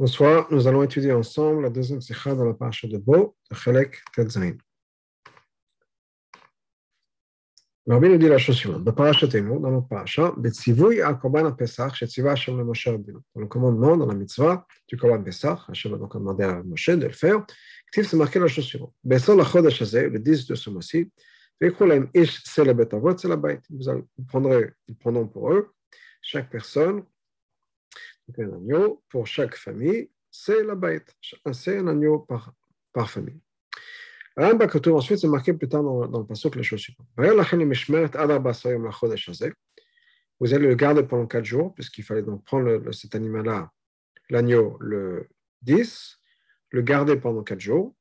Bonsoir, nous allons étudier ensemble la deuxième sikha dans la paracha de Bo, de Chelek Tetzain. Rabbi nous dit la chose suivante. Dans dans notre paracha, Betzivui al Korban Pesach, Hashem le Moshe. Dans le commandement, dans la mitzvah du Korban Pesach, Hashem a donc demandé à Moshe de le faire. Ktiv, c'est marqué la chose suivante? Besol la Chodesh Hazeh, le 10 de ce mois-ci, ish le bête. Vous prendrez, ils prendront pour eux, chaque personne, un agneau pour chaque famille, c'est la bête. C'est un agneau par, par famille. Ensuite, c'est marqué plus tard dans, dans le passage la chose suivante. Vous allez le garder pendant 4 jours, puisqu'il fallait donc prendre cet animal-là, l'agneau, le 10, le garder pendant 4 jours.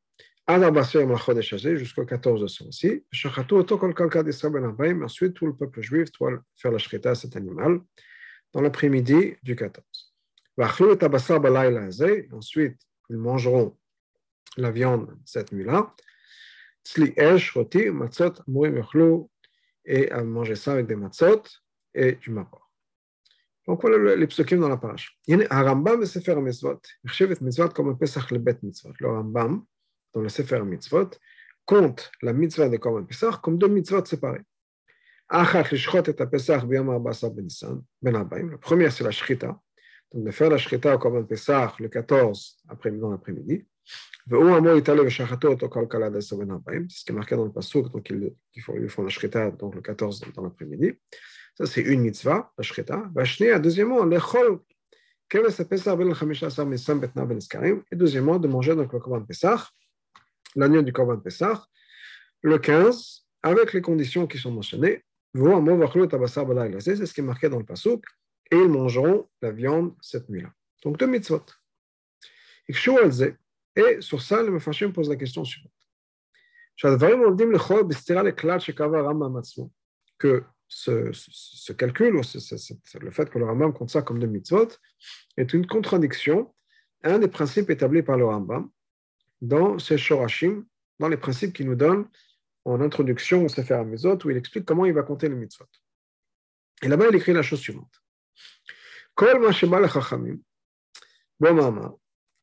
Jusqu'au 14 de mois-ci. Ensuite, tout le peuple juif doit faire la shrita à cet animal dans l'après-midi du 14. Ensuite, ils mangeront la viande cette nuit-là. Et à manger ça avec des matzot et du mapor. Donc voilà les psukim dans la page. Rambam Sefer Mitzvot, Mitzvot comme un Pesach le Bet Mitzvot. Le Rambam, dans le Sefer Mitzvot, compte la mitzvah de Korban Pesach comme deux mitzvot séparées. Achat l'ishchot et Pesach b'yom ha'abasa ben Nissan, ben La première, c'est la shrita, donc de faire la shrita au Korban Pesach le 14 après dans l'après-midi. C'est ce qui est marqué dans le Passouk, donc ils, ils, font, la shrita donc le 14 dans l'après-midi. Ça, c'est une mitzvah, la shrita. Deuxièmement, ben et deuxièmement, de manger donc le Korban Pesach, l'agneau du Korban Pesach, le 15, avec les conditions qui sont mentionnées. C'est ce qui est marqué dans le Passouk et ils mangeront la viande cette nuit-là. Donc deux mitzvot. Et sur ça, le Mefashim pose la question suivante. Que ce, ce, calcul, ou le fait que le Rambam compte ça comme deux mitzvot, est une contradiction à un des principes établis par le Rambam dans ses Shorashim, dans les principes qu'il nous donne en introduction au Sefer Amizot, où il explique comment il va compter les mitzvot. Et là-bas, il écrit la chose suivante. כל מה שבא לחכמים במאמר,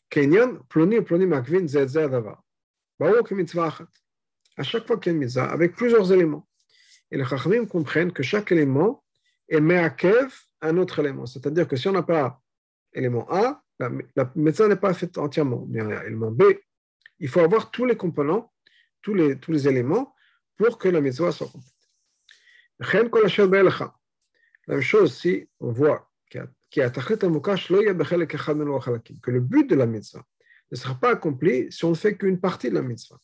כעניין פלוני ופלוני מעכבין זה את זה הדבר. ברור כמצווה אחת. À chaque fois qu'il y a une mitzvah, avec plusieurs éléments. Et les chachamim comprennent que chaque élément est me'akev un autre élément. C'est-à-dire que si on n'a pas élément A, la, la mitzvah n'est pas faite entièrement. Mais élément B, il faut avoir tous les components, tous les, tous les éléments pour que la mitzvah soit complète. La même chose si on voit que le but de la mitzvah ne sera pas accompli si on ne fait qu'une partie de la mitzvah.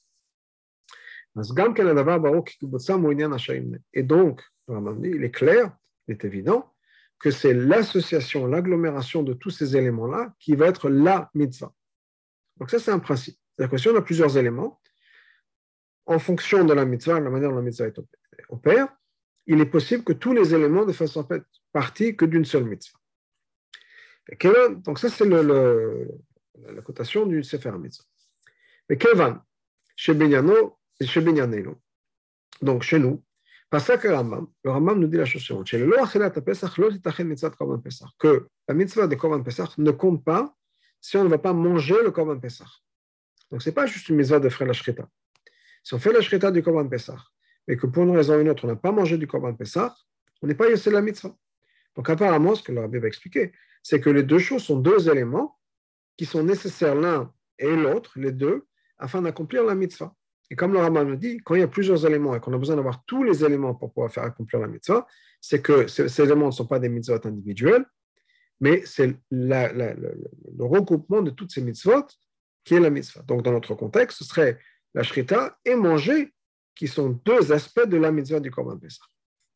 Et donc, il est clair, il est évident, que c'est l'association, l'agglomération de tous ces éléments-là qui va être la mitzvah. Donc ça, c'est un principe. C'est-à-dire que si on a plusieurs éléments, en fonction de la mitzvah, la manière dont la mitzvah opère, il est possible que tous les éléments ne fassent en fait partie que d'une seule mitzvah. Donc ça, c'est le, la cotation du Sefer Mitzvah. Mais Kevan, chez Benyano et chez Benyanelo, donc chez nous, le Rambam, le Rambam nous dit la chose suivante, que la mitzvah de Korban Pesach ne compte pas si on ne va pas manger le Korban Pesach. Donc ce n'est pas juste une mitzvah de faire la shrita. Si on fait la shrita du Korban Pesach, et que pour une raison ou une autre, on n'a pas mangé du Korban Pesach, on n'est pas yossé la mitzvah. Donc apparemment, ce que le Rabbi va expliquer, c'est que les deux choses sont deux éléments qui sont nécessaires l'un et l'autre, les deux, afin d'accomplir la mitzvah. Et comme le Rambam nous dit, quand il y a plusieurs éléments et qu'on a besoin d'avoir tous les éléments pour pouvoir faire accomplir la mitzvah, c'est que ces, éléments ne sont pas des mitzvot individuels, mais c'est le, regroupement de toutes ces mitzvot qui est la mitzvah. Donc, dans notre contexte, ce serait la shrita et manger, qui sont deux aspects de la mitzvah du Korban Pesach.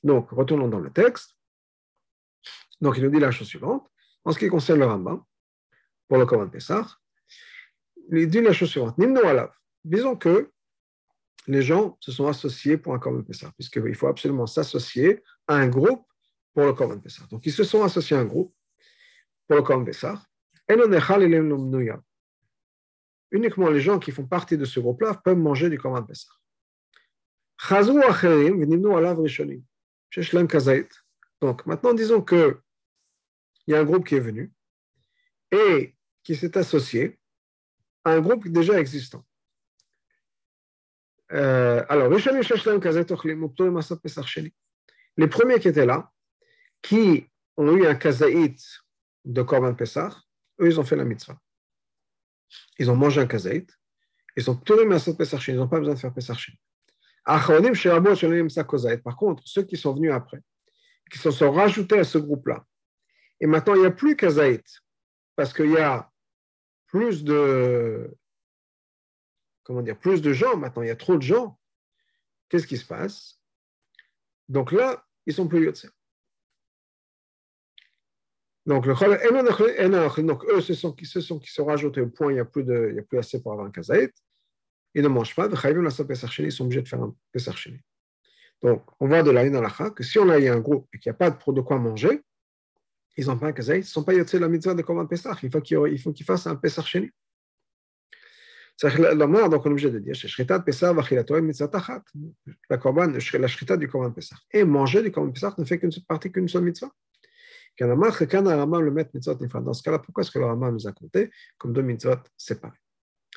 Donc, retournons dans le texte. Donc, il nous dit la chose suivante. En ce qui concerne le Rambam, pour le Korban Pessah, il dit la chose suivante. Nimno alav. Disons que les gens se sont associés pour un Korban Pessah, puisqu'il faut absolument s'associer à un groupe pour le Korban Pessah. Donc, ils se sont associés à un groupe pour le Korban Pessah. Uniquement les gens qui font partie de ce groupe-là peuvent manger du Korban Pessah. Donc, maintenant, disons que il y a un groupe qui est venu et qui s'est associé à un groupe déjà existant. Euh, alors, les premiers qui étaient là, qui ont eu un kazaït de Korban Pesach, eux, ils ont fait la mitzvah. Ils ont mangé un kazaït, ils ont tenu Massot Pesach, ils n'ont pas besoin de faire Pesach Par contre, ceux qui sont venus après, qui se sont rajoutés à ce groupe-là, et maintenant il n'y a plus kazaït, parce qu'il y a plus de comment dire plus de gens maintenant, il y a trop de gens. Qu'est-ce qui se passe? Donc là, ils sont plus yotze. Donc, le donc eux, ce sont qui se sont qui sont rajoutés au point, il n'y a, a plus assez pour avoir un kazaït. Ils ne mangent pas, ils sont obligés de faire un Pesach Donc, on voit de la dans que si on a eu un groupe et qu'il n'y a pas de quoi manger, ils n'ont pas un kazaï, ils ne sont pas yotzé la mitzvah de Korban Pesach. Il faut qu'ils fassent un Pesach Sheni. La mort, donc on est obligé de dire, la, korban, la shrita du Korban Pesach. Et manger du Korban Pesach ne fait qu'une seule partie qu'une seule mitzvah. Dans ce cas-là, pourquoi est-ce que le Rama nous a compté comme deux mitzvot séparés?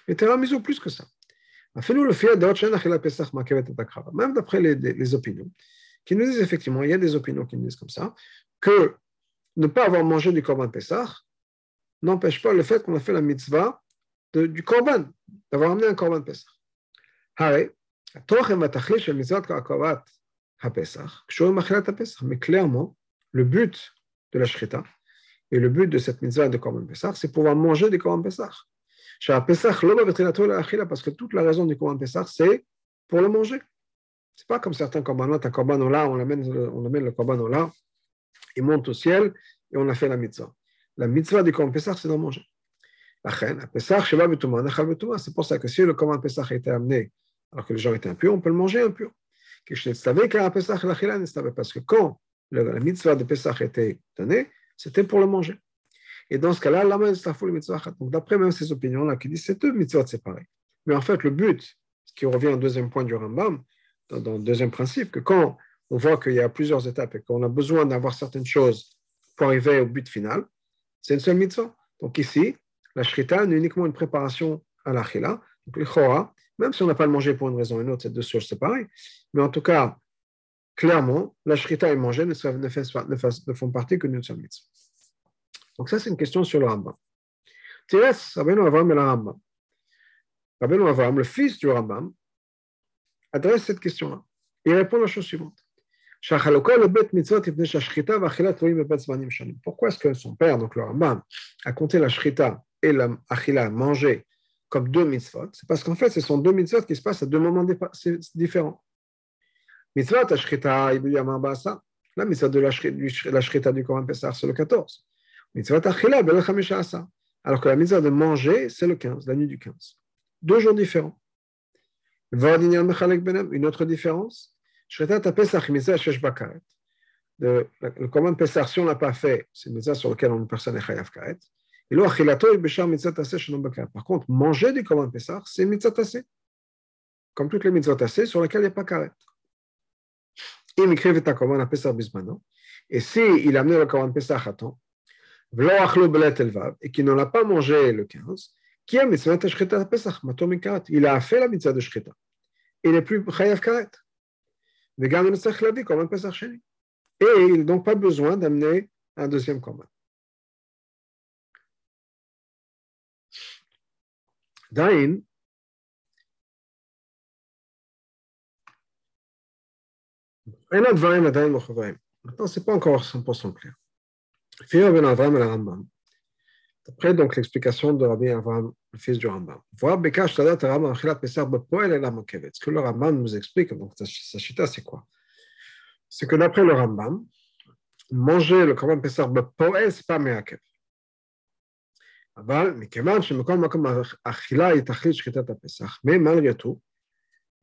Et Teramizu plus que ça. Même d'après les, les opinions, qui nous disent effectivement, il y a des opinions qui nous disent comme ça, que ne pas avoir mangé du Korban Pessah n'empêche pas le fait qu'on a fait la mitzvah du Korban, d'avoir amené un Korban Pessah. Mais clairement, le but de la Shrita et le but de cette mitzvah de Korban Pessah, c'est pouvoir manger du Korban Pessah. Parce que toute la raison du Korban Pessah, c'est pour le manger. C'est pas comme certains korbanot, un là, on amène, on amène le korban là, il monte au ciel et on a fait la mitzvah. La mitzvah du Korban Pessah, c'est de manger. C'est pour ça que si le Korban Pessah a été amené alors que les gens étaient impurs, on peut le manger impur. Parce que quand la mitzvah de Pessah était donnée, c'était pour le manger. Et dans ce cas-là, donc d'après même ces opinions-là, qui disent c'est deux mitzvahs séparés. Mais en fait, le but, ce qui revient au deuxième point du Rambam, dans, le deuxième principe, que quand on voit qu'il y a plusieurs étapes et qu'on a besoin d'avoir certaines choses pour arriver au but final, c'est une seule mitzvah. Donc ici, la shrita n'est uniquement une préparation à l'achila. Donc le même si on n'a pas le manger pour une raison ou une autre, ces deux choses c'est pareil. Mais en tout cas, clairement, la shrita et manger ne, ne, font partie que d'une seule mitzvah. Donc ça, c'est une question sur le Rambam. Tiras, Rabbeinu Avram et le Rambam. Rabbeinu Avram, le fils du Rambam, adresse cette question-là. Il répond la chose suivante. Pourquoi est-ce que son père, donc le Rambam, a compté la shrita et la achila, manger, comme deux mitzvot? C'est parce qu'en fait, ce sont deux mitzvot qui se passent à deux moments différents. Mitzvot, shrita, la mitzvah de la shrita du Coran Pessah, c'est le 14. Alors que la mitzvah de manger, c'est le 15, la nuit du 15. Deux jours différents. Une autre différence, le, le commande Pessah, si on ne l'a pas fait, c'est une mitzvah sur laquelle une personne est chayav karet. Et là, Par contre, manger du commande Pessah, c'est mitzvah tassé. Comme toutes les mitzvahs tassées sur lesquelles il n'y a pas karet. Et si il a amené le commande Pessah à temps, et qui ne l'a pas mangé le 15, qui a il a fait la mitzvah de Shkita. Il n'est plus chayav karet. Et il n'a donc pas besoin d'amener un deuxième combat. Maintenant, ce n'est pas encore 100% clair. Ben Avram et Rambam. Après donc l'explication de Rabbi Avram, le fils du Rambam. Voir Bekash Tadat Rambam Achilat Pesach Bepoel et la Mokevet. Ce que le Rambam nous explique, donc sa chita, c'est quoi C'est que d'après le Rambam, manger le Korban Pesach Bepoel, ce n'est pas Meakev. אבל מכיוון שמכל מקום אכילה היא תכלית שחיטת הפסח, mais malgré tout,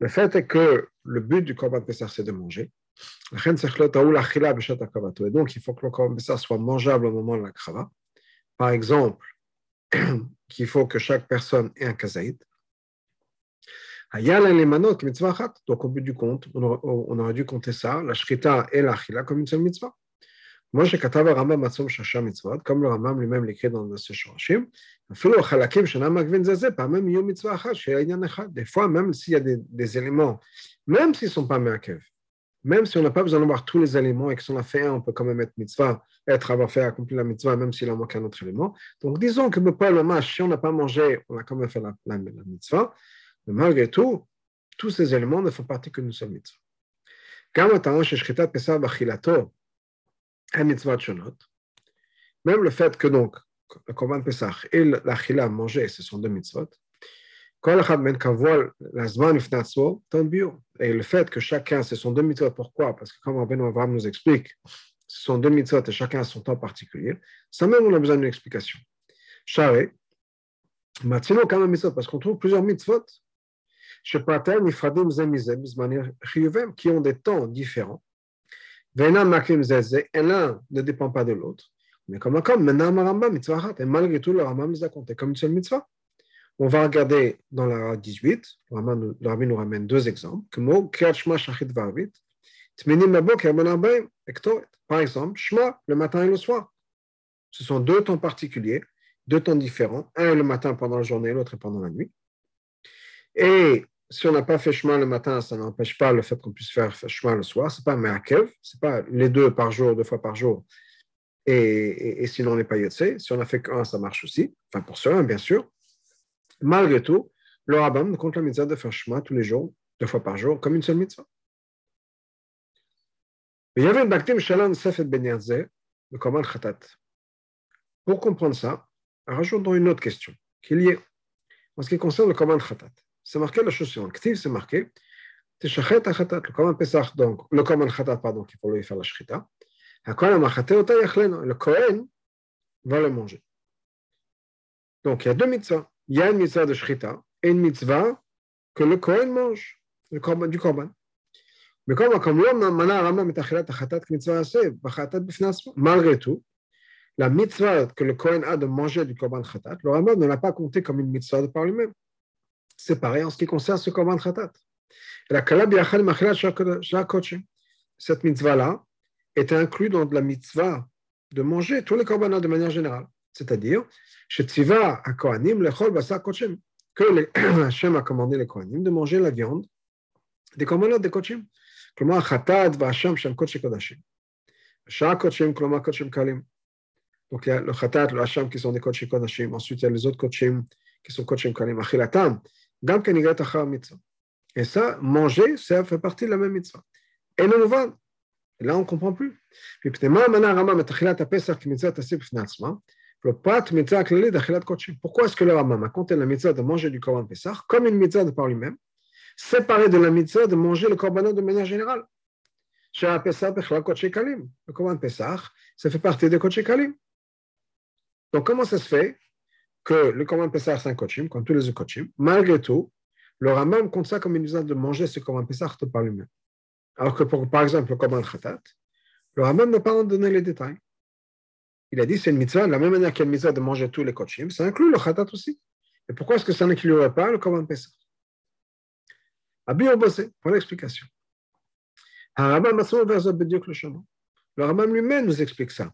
le fait est que le but du Korban Pesach, c'est de manger. donc, il faut que le korban soit mangeable au moment de la krava. Par exemple, qu'il faut que chaque personne ait un kazaïd. Donc, au bout du compte, on aurait, dû compter ça, la shrita et la chila, comme une seule mitzvah. Moi, j'ai katav Rambam matzom shasha mitzvot, comme le Rambam lui-même l'écrit dans le Shorashim. Des fois, même s'il y a des, éléments, même s'ils ne sont pas meakev, même si on n'a pas besoin d'avoir tous les éléments et que si on a fait un, on peut quand même être mitzvah, être avoir fait accomplir la mitzvah, même s'il a manqué un autre élément. Donc disons que pas le si on n'a pas mangé, on a quand même fait la, la, mitzvah. Mais malgré tout, tous ces éléments ne font partie que d'une seule mitzvah. Même le fait que donc, le Korban Pesach et l'achila manger, ce sont deux mitzvot. כל אחד מהם קבוע לזמן בפני עצמו, טעון ביור. Et le fait que chacun, ce sont deux mitzvot, pourquoi Parce que comme Rabbeinu Abraham nous explique, ce sont deux mitzvot et chacun a son temps particulier, ça même on a besoin d'une explication. Charé, Matzino kama mitzvot, parce qu'on trouve plusieurs mitzvot qui ont des temps différents. Et l'un ne dépend pas de l'autre. Mais comme comme et malgré tout, le Rambam les a comptés comme une seule mitzvah. On va regarder dans la 18, le nous ramène deux exemples. Par exemple, Shema, le matin et le soir. Ce sont deux temps particuliers, deux temps différents. Un le matin pendant la journée, l'autre pendant la nuit. Et si on n'a pas fait chemin le matin, ça n'empêche pas le fait qu'on puisse faire chemin le soir. Ce n'est pas un ce n'est pas les deux par jour, deux fois par jour. Et, et, sinon, on n'est pas yotsé. Si on a fait qu'un, ça marche aussi. Enfin, pour cela, bien sûr. Malgré tout, le rabbin compte la mitzvah de faire chemin tous les jours, deux fois par jour, comme une seule mitzvah. Khatat. Pour comprendre ça, rajoutons une autre question qui est liée en ce qui concerne le Koman Khatat c'est marqué la chose suivante. Ktiv, c'est marqué Teshachet achatat, le Koman Pesach, donc, le Koman Khatat, pardon, qu'il faut lui faire la shrita. Le Kohen va le manger. Donc, il y a deux mitzvahs. Il y a une mitzvah de shrita et une mitzvah que le Kohen mange, le korban, du Korban. Mais comme, comme malgré tout, la mitzvah que le Kohen a de manger du Korban Khatat, le Rambam ne l'a pas compté comme une mitzvah de par lui-même c'est pareil en ce qui concerne ce Korban Khatat. Cette mitzvah-là est inclue dans la mitzvah de manger tous les korbanot de manière générale c'est-à-dire que les, Hachem a commandé les Kohanim de manger la viande des commandements des Kochim. Donc il y a le Khatat, le Hacham qui sont des Kochim Kodashim, ensuite il y a les autres Kochim qui sont Kochim Kalim, Achilatam, Gam Kanigat Achar Mitzvah. Et ça, manger, ça fait partie de la même mitzvah. Et nous, là, on ne comprend plus. Puis, pourquoi est-ce que le Rambam a compté la mitzvah de manger du Korban Pessah comme une mitzvah de par lui-même, séparée de la mitzvah de manger le Korbanot de manière générale? Le Korban Pessah, ça fait partie des Kodesh Kalim. Donc, comment ça se fait que le Korban Pessah, c'est un coaching, comme tous les coaching, malgré tout, le Rambam compte ça comme une usage de manger ce Korban Pessah par lui-même. Alors que, pour, par exemple, le Korban Khatat, le Rambam n'a pas donné les détails. Il a dit c'est une mitzvah, de la même manière qu'il y a mitzvah de manger tous les coaching, ça inclut le Khatat aussi. Et pourquoi est-ce que ça n'inclurait pas le Korban Pessah Abi Bossé, pour l'explication. Le Rambam lui-même nous explique ça.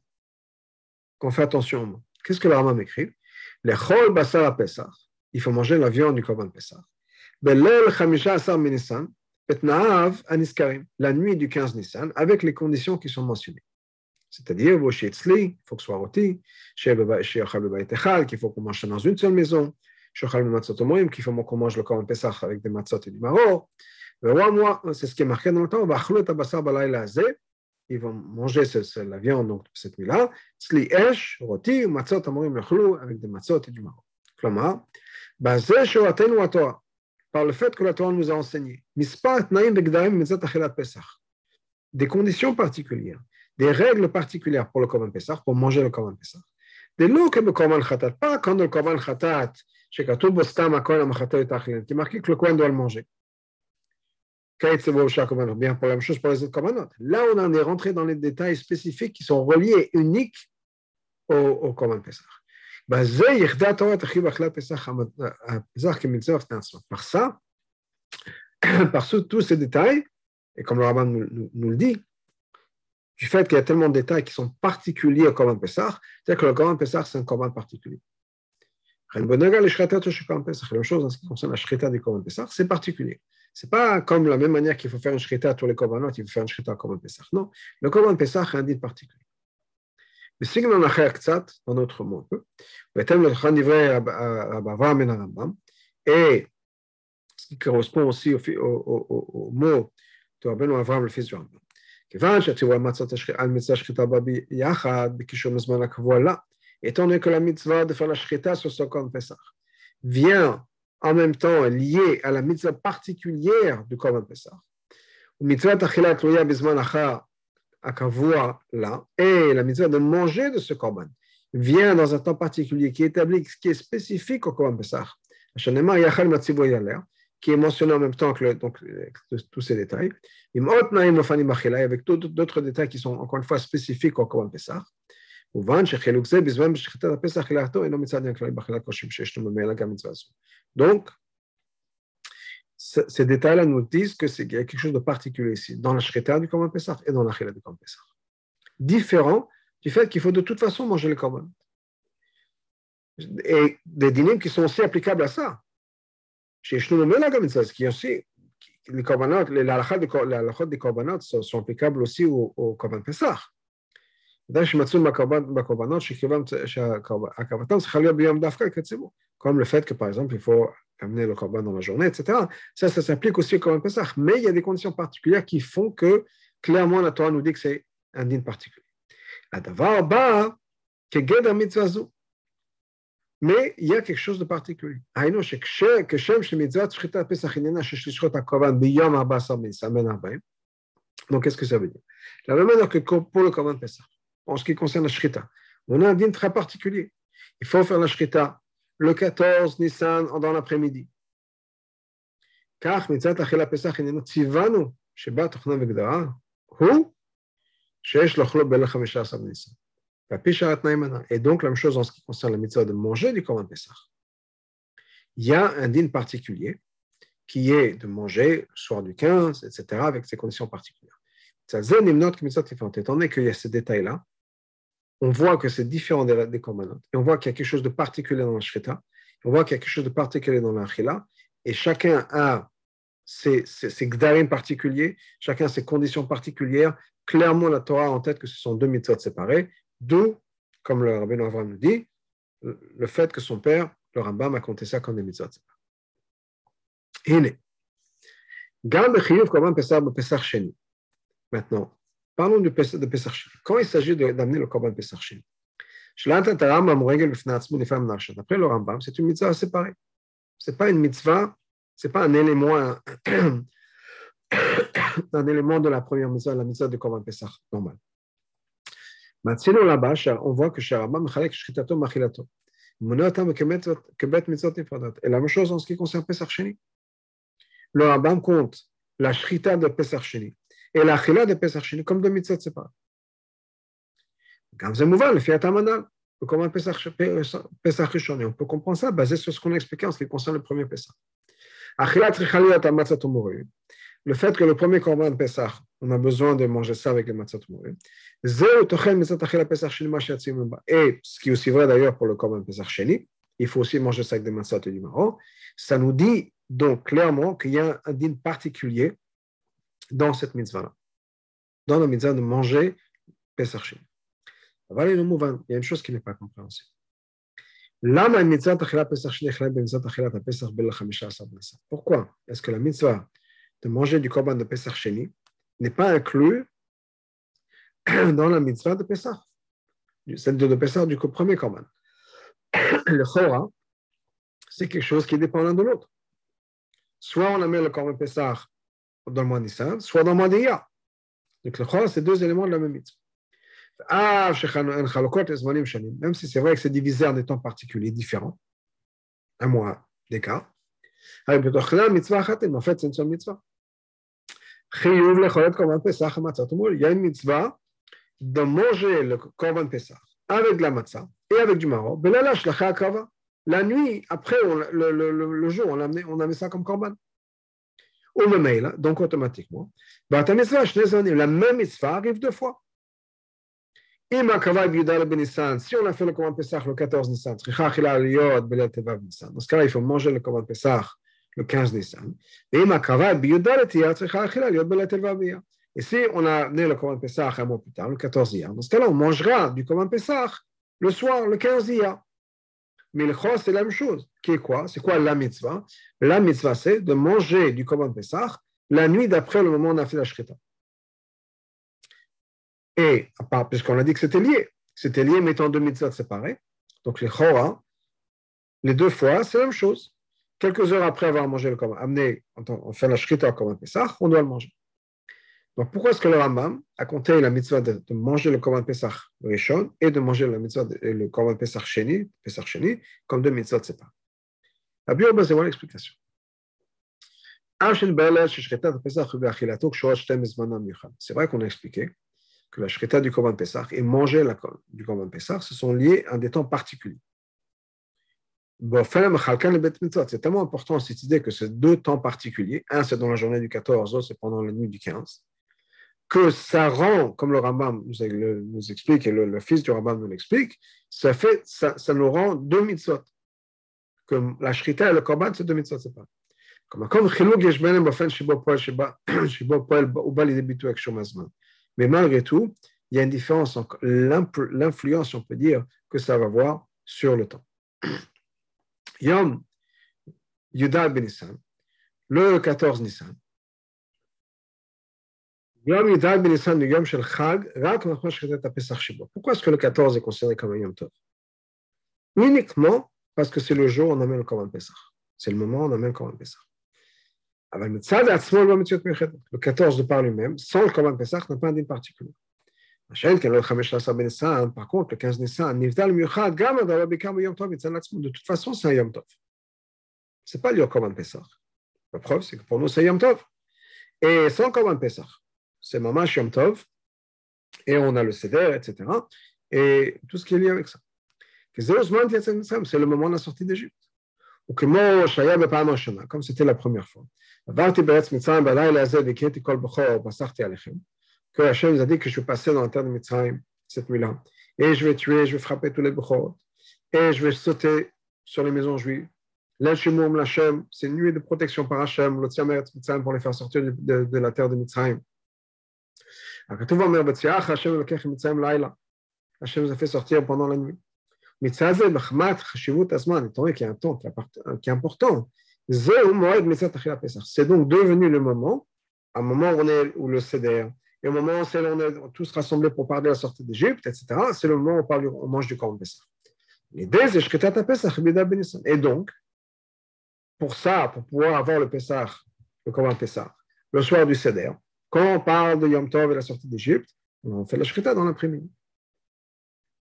Qu'on fait attention. Qu'est-ce que le Rambam écrit? Chol Pesach, il faut manger la viande du Korban Pesach. La nuit du 15 Nissan, avec les conditions qui sont mentionnées. C'est-à-dire, il faut que ce soit rôti, qu'il faut qu'on mange dans une seule maison, qu'il faut qu'on mange le Korban Pesach avec des matzot et du maro. C'est ce qui est marqué dans le temps, ils vont manger la viande donc, cette nuit-là. Sli esh, roti, matzot amorim lechlu, avec des matzot et du shoratenu à Torah, par le fait que la Torah nous a enseigné. Des conditions particulières, des règles particulières pour le Korban Pesach, pour manger le Korban Pesach. Des lots comme le Korban Khatat, pas quand le Korban Khatat, qui marque que le Kohen doit le manger bien pour la même chose pour les autres commandants. Là, on en est rentré dans les détails spécifiques qui sont reliés uniques au, au commandement Pesach. Par ça, par tous ces détails, et comme le rabbin nous, le dit, du fait qu'il y a tellement de détails qui sont particuliers au Korban Pessah, c'est-à-dire que le Korban Pessah, c'est un Korban particulier. La même chose en ce qui concerne la Shrita du Pessah, c'est particulier. Ce n'est pas comme la même manière qu'il faut faire une Shrita tous les Korbanot, il faut faire une Shrita au Korban Pessah. Non, le Korban Pessah a un dit particulier. Mais si on a dans notre monde, et ce qui correspond aussi au, au, au, au mot de Rabbeinu Avram, le fils du Rambam. כיוון שהציווי המצות על מצווה שחיטה בה ביחד, בקישור מזמן הקבוע לה, étant donné que la mitzvah de faire la shchita sur ce corban Pesach vient en même temps liée à la mitzvah particulière du corban Pesach, mitzvah tachilat loya bizman achar akavua là, et la mitzvah de manger de ce corban vient dans un temps particulier qui est établi, qui est spécifique au corban Pesach. qui est mentionné en même temps que donc, tous ces détails. Avec d'autres détails qui sont encore une fois spécifiques au Korban Pessah. Donc, ces détails-là nous disent qu'il y a quelque chose de particulier ici, dans la Shrita du Korban Pessah et dans la Chila du Korban Pessah. Différent du fait qu'il faut de toute façon manger le Korban. Et des dîners qui sont aussi applicables à ça. Chez ce qui est aussi les korbanot, les halachot des korbanot sont applicables aussi au, au korban Pesach. Comme le fait que, par exemple, il faut amener le korban dans la journée, etc. Ça, ça s'applique aussi au korban Pesach. Mais il y a des conditions particulières qui font que, clairement, la Torah nous dit que c'est un din particulier. הדבר הבא, כגדר מצווה זו. mais il y a quelque chose de particulier. Donc, qu'est-ce que ça veut dire? La même manière que pour le Korban Pesach, en ce qui concerne la Shrita, on a un dîme très particulier. Il faut faire la Shrita le 14 Nissan dans l'après-midi. Car, et donc, la même chose en ce qui concerne la mitzvah de manger du Korban Pessah. Il y a un din particulier qui est de manger le soir du 15, etc., avec ces conditions particulières. Étant donné qu'il y a ces détails-là, on voit que c'est différent des, des et on voit qu'il y a quelque chose de particulier dans la Shrita, on voit qu'il y a quelque chose de particulier dans la Chila, et chacun a ses, ses, gdarim particuliers, chacun a ses conditions particulières. Clairement, la Torah a en tête que ce sont deux mitzvot séparés, D'où, comme le rabbin Avram nous dit, le fait que son père, le Rambam, a compté ça comme des mitzvot. Maintenant, parlons du de Pesach Sheni. Quand il s'agit d'amener le Korban Pesach Sheni, Après le Rambam, c'est une mitzvah séparée. Ce n'est pas une mitzvah, ce n'est pas un élément, un, élément de la première mitzvah, la mitzvah de Korban Pesach normal. Maintenant, là-bas, on voit que Sharabam Chalek Shritato Machilato. Et la même chose en ce qui concerne Pesach Sheni. Le Rambam compte la Shrita de Pesach Sheni et la Chila de Pesach Sheni comme deux mitzvot séparés. Quand c'est mouvant, le Fiat Amanal, comment Pesach Rishon. On peut comprendre ça basé sur ce qu'on a expliqué en ce qui concerne le premier Pesach. Achilat le fait que le premier Korban Pesach, on a besoin de manger ça avec le matzah mourir. Et ce qui est aussi vrai d'ailleurs pour le Korban Pesach Sheni, il faut aussi manger ça avec des matzot et du marron. Ça nous dit donc clairement qu'il y a un din particulier dans cette mitzvah-là, dans la mitzvah de manger Pesach Sheni. Il y a une chose qui n'est pas compréhensible. Pourquoi est-ce que la mitzvah de manger du korban de Pesach Sheni n'est pas inclus dans la mitzvah de Pesach, celle de Pesach du premier korban. Le Chora, c'est quelque chose qui dépend l'un de l'autre. Soit on amène le korban Pesach dans le mois Nissan, soit dans le mois d'Iyah. Donc le Chora, c'est deux éléments de la même mitzvah. Ah, même si c'est vrai que c'est divisé en des temps particuliers différents, un mois d'écart. En fait, c'est une seule mitzvah. Il y a une mitzvah de manger le korban Pesach avec la matzah et avec du marron. La nuit, après, le, le, le, jour, on a, amené, on a mis ça comme korban. Ou le mail, donc automatiquement. La même mitzvah arrive deux fois. Si on a fait le Korban Pessah le 14 Nissan, dans ce cas-là, il faut manger le Korban Pessah le 15 Nissan. Et si on a amené le Korban Pessah un mois plus tard, le 14 Iyar, dans ce cas-là, on mangera du Korban Pessah le soir, le 15 Iyar. Mais le Chos, c'est la même chose. Qui est quoi? C'est quoi la mitzvah? La mitzvah, c'est de manger du Korban Pessah la nuit d'après le moment où on a fait la Shrita. Et, puisqu'on a dit que c'était lié, c'était lié mettant deux mitzvahs séparés. Donc les Chora, les deux fois, c'est la même chose. Quelques heures après avoir mangé le Korban, amené, on fait la Shrita comme un Pessah, on doit le manger. Donc pourquoi est-ce que le Rambam a compté la mitzvah de, manger le Korban Pessah Rishon et de manger la mitzvah de, le Korban Pessah Sheni, Pessah Sheni comme deux mitzvahs séparés? La Bible, c'est l'explication. C'est vrai qu'on a expliqué que la shrita du Korban Pessah et manger la, du Korban Pessah, se sont liés à des temps particuliers. C'est tellement important cette idée que ces deux temps particuliers, un c'est dans la journée du 14, l'autre c'est pendant la nuit du 15, que ça rend, comme le Rambam nous, le, nous explique et le, le, fils du Rambam nous l'explique, ça, ça, ça nous rend deux mitzvot. Comme la shrita et le korban, c'est deux mitzvot, c'est pas. Comme comme chilug benem bafen shibo poel shibo poel ou bal les bitu. Mais malgré tout, il y a une différence entre l'influence, on peut dire, que ça va avoir sur le temps. Yom Yudal ben Nissan, le 14 Nissan, pourquoi est-ce que le 14 est considéré comme un Yom Tov? Uniquement parce que c'est le jour où on amène le Korban Pesach. C'est le moment où on amène le Korban Pesach. Le 14 de par lui-même, sans le Korban Pesach, n'a pas un dîme particulier. Par contre, le 15 Nissan, de toute façon, c'est un Yom Tov. Ce n'est pas le Korban Pesach. La preuve, c'est que pour nous, c'est Yom Tov. Et sans Korban Pesach, c'est Mama Yom Tov, et on a le CDR, etc. Et tout ce qui est lié avec ça. C'est le moment de la sortie d'Égypte. Comme c'était la première fois. Que Hachem nous a dit que je suis passé dans la terre de Mitzrayim cette nuit-là. Et je vais tuer, je vais frapper tous les Bukhorot. Et je vais sauter sur les maisons juives. l'Hachem, c'est une nuée de protection par Hachem, l'Otsiamer, Mitzrayim, pour les faire sortir de, la terre de Mitzrayim. הכתוב אומר, בצירך השם אלוקיך ממצרים לילה. Hachem nous a fait sortir pendant la nuit. מצד זה, מחמת חשיבות הזמן, אתה רואה qu'il y a un temps qui est important. C'est donc devenu le moment, un moment où, on est, où le Seder, et au moment où on est tous rassemblés pour parler de la sortie d'Égypte, etc., c'est le moment où on, parle, on mange du Korban Pessah. Et donc, pour ça, pour pouvoir avoir le Pessah, le Korban Pessah, le soir du Seder, quand on parle de Yom Tov et la sortie d'Égypte, on fait la Shrita dans l'après-midi.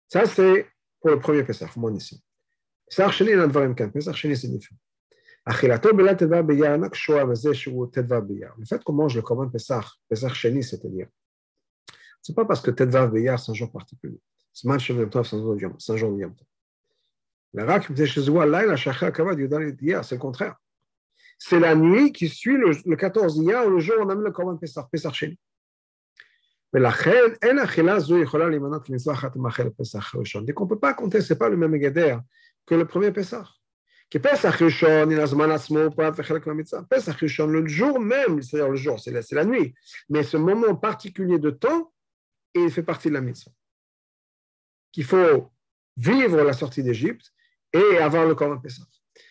Ça, c'est pour le premier Pessah, au moins ici. Pessah Sheni, il y a un Pessah Sheni, c'est différent. Le fait qu'on mange le Korban Pessah, Pessah Sheni, c'est-à-dire, c'est pas parce que Tedva Beyar, c'est un jour particulier. C'est un jour de Yom Tov. C'est le contraire C'est la nuit qui suit le, le 14 Iyar, le jour où on amène le Korban Pessah, Pessah Sheni. ולכן אין אכילה זו יכולה להימנות כמצווה אחת מאכל פסח ראשון. Donc on ne peut pas compter, ce n'est pas le même Geder que le premier Pessah. כי פסח ראשון, הנה הזמן עצמו הוא פרט וחלק מהמצווה. פסח ראשון, le jour même, c'est-à-dire le jour, c'est la, la nuit, mais ce moment particulier de temps, il fait partie de la mitzvah. Qu'il faut vivre la sortie d'Égypte et avoir le corps de Pessah.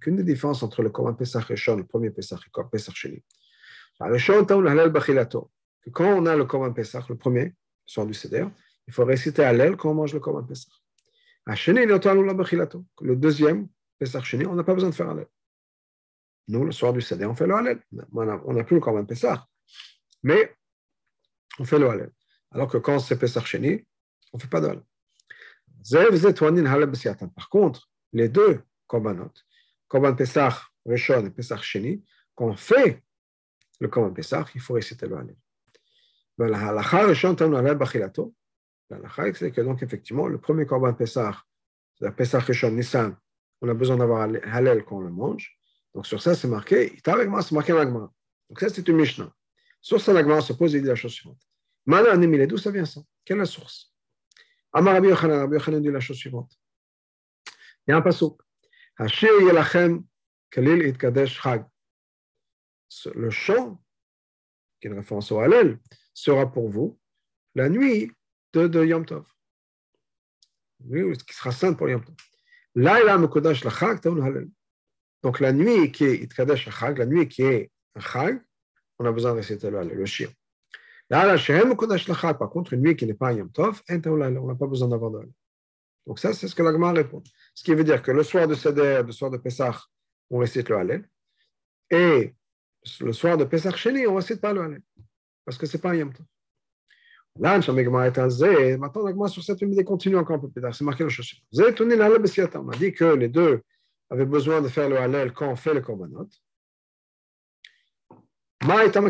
Qu'une des différences entre le Korban Pesach Rishon, le premier Pesach et le Pesach Sheni. Quand on a le Korban Pesach, le premier, soir du Seder, il faut réciter Hallel quand on mange le Korban Pesach. Le deuxième, Pesach Sheni, on n'a pas besoin de faire Hallel. Nous, le soir du Seder, on fait le Hallel. On n'a plus le Korban Pesach, mais on fait le Hallel. Alors que quand c'est Pesach Sheni, on ne fait pas de halal. Par contre, les deux korbanot, korban Pesach Rishon et Pesach Sheni, quand on fait le korban Pesach, il faut réciter le halal. La halakha Rishon halal bachilato. La halakha, c'est que donc effectivement, le premier korban Pesach, la Pesach Rishon Nissan, on a besoin d'avoir halal quand on le mange. Donc sur ça, c'est marqué, c'est marqué l'agma. Donc ça, c'est une Mishnah. Sur ça, l'agma se pose et dit la chose suivante. Mana d'où ça vient ça? Quelle est la source? Amar Rabbi Yochanan, Rabbi Yochanan dit la chose suivante. Un pasuk. Hashir yelachem kalil itkadesh chag. Le chant, qui est une référence au Hallel, sera pour vous la nuit de, de Yom Tov. Qui sera sainte pour Yom Tov. Laila mekodash lachag taun Hallel. Donc la nuit qui est itkadesh chag, la nuit qui est chag, on a besoin de réciter le Hallel, le shir. Par contre, une nuit qui n'est pas Yom Tov, on n'a pas besoin d'avoir de Donc ça, c'est ce que l'Agma répond. Ce qui veut dire que le soir de Seder, le soir de Pessah, on récite le Hallel. Et le soir de Pessah Sheni, on ne récite pas le Hallel. Parce que ce n'est pas un Yom Tov. Là, maintenant, l'Agma sur cette idée continue encore un peu plus tard. C'est marqué le chaussure. On a dit que les deux avaient besoin de faire le Hallel quand on fait le Korbanot.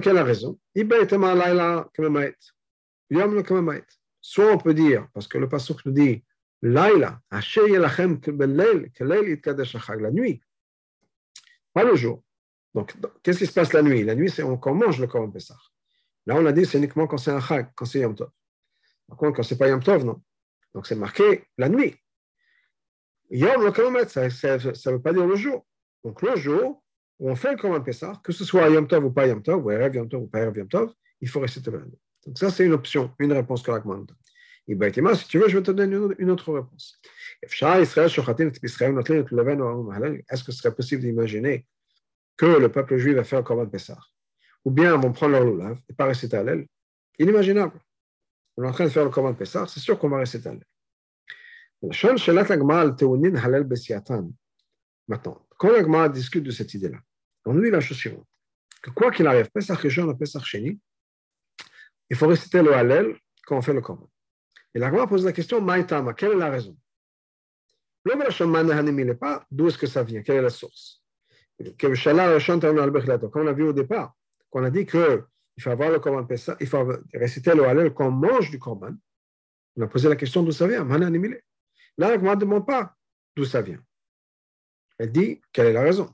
Quelle la raison Soit on peut dire, parce que le passage nous dit Laila, la nuit, pas le jour. Donc, qu'est-ce qui se passe la nuit La nuit, c'est quand on mange le Korban Pessah. Là, on a dit c'est uniquement quand c'est un chag, quand c'est Yom Tov. Par contre, quand c'est pas Yom Tov, non. Donc, c'est marqué la nuit. Yom le ça ne veut pas dire le jour. Donc, le jour, où on fait le Korban Pessah, que ce soit Yom Tov ou pas Yom Tov, ou Erev Yom Tov ou pas Erev Yom Tov, il faut réciter le Donc ça, c'est une option, une réponse que la donne. Ben, si tu veux, je vais te donner une autre réponse. Est-ce que ce serait possible d'imaginer que le peuple juif va faire le Korban Pessah? Ou bien vont prendre leur loulav et pas réciter à Inimaginable. On est en train de faire le Korban Pessah, c'est sûr qu'on va réciter à l'aile. Maintenant, quand l'Agma discute de cette idée-là, on nous dit la chose suivante, que quoi qu'il arrive, Pesach Rishon ou Sheni, il faut réciter le Hallel quand on fait le Korban. Et l'Agma pose la question, Maïtama, quelle est la raison? Le pas d'où est-ce que ça vient, quelle est la source? Comme on a vu au départ, qu'on a dit qu'il faut avoir le Korban Pesach, il faut réciter le Hallel quand on mange du Korban. On a posé la question d'où ça vient, Là, l'Agma ne demande pas d'où ça vient. Elle dit quelle est la raison?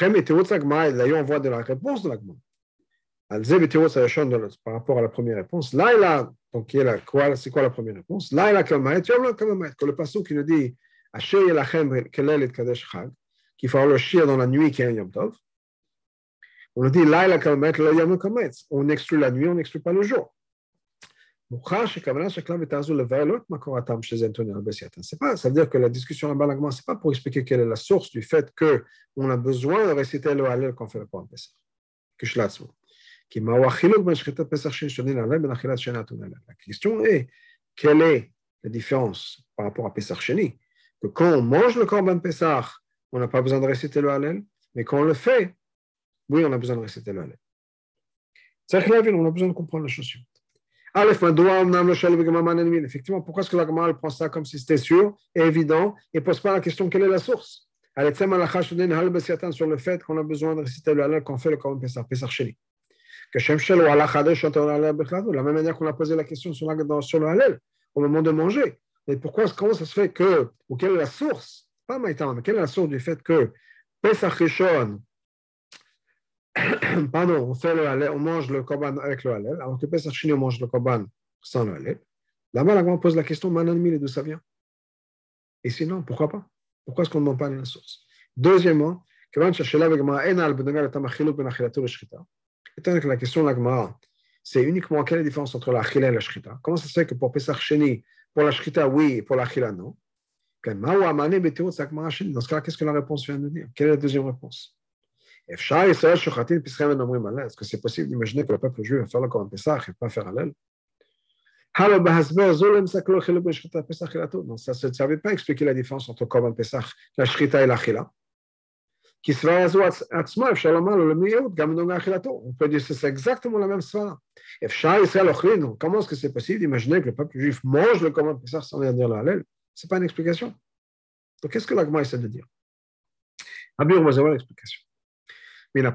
D'ailleurs, on voit de la réponse de l'Agma. Par rapport à la première réponse, là, il a, donc, c'est quoi la première réponse? Là, il a que le passage qui nous dit qu'il faut le chier dans la nuit qui est un Yom Tov. On nous dit on exclut la nuit, on n'exclut pas le jour. C'est pas, ça veut dire que la discussion en balagement, c'est pas pour expliquer quelle est la source du fait qu'on a besoin de réciter le Hallel quand on fait le point la question est quelle est la différence par rapport à Pesach Sheni Que quand on mange le Korban Pesach, on n'a pas besoin de réciter le Hallel, mais quand on le fait, oui, on a besoin de réciter le Hallel. On a besoin de comprendre la chose suivante. Effectivement, pourquoi est-ce que la Gemara prend ça comme si c'était sûr et évident et ne pose pas la question quelle est la source? Sur le fait qu'on a besoin de réciter le halal quand on fait le Korban Pesach, Pesach Sheni. De la même manière qu'on a posé la question sur, le halal au moment de manger? Et pourquoi, comment ça se fait que, ou quelle est la source, pas Maïtan, mais quelle est la source du fait que Pesach Rishon, pardon, on, fait le on mange le korban avec le halal, alors que Pesach Shini, on mange le korban sans le halal. Là-bas, la pose la question, Mananmil, d'où ça vient? Et sinon, pourquoi pas? Pourquoi est-ce qu'on ne demande pas la source? Deuxièmement, étant donné que la question de la c'est uniquement quelle est la différence entre la chila et la shrita Comment ça se fait que pour Pesach Sheni, pour la shrita, oui, et pour la chila, non? Dans ce cas, qu'est-ce que la réponse vient de dire? Quelle est la deuxième réponse? Est-ce que c'est possible d'imaginer que le peuple juif va faire le Corban Pessah et pas faire Hallel non, ça ne servait pas à expliquer la différence entre Korban Pesach, la Shrita et la Chila. On peut dire que c'est exactement la même svara. Comment est-ce que c'est possible d'imaginer que le peuple juif mange le Korban Pessah sans rien dire le Hallel Ce n'est pas une explication. Donc qu'est-ce que l'Agma essaie de dire? L'explication. Mais le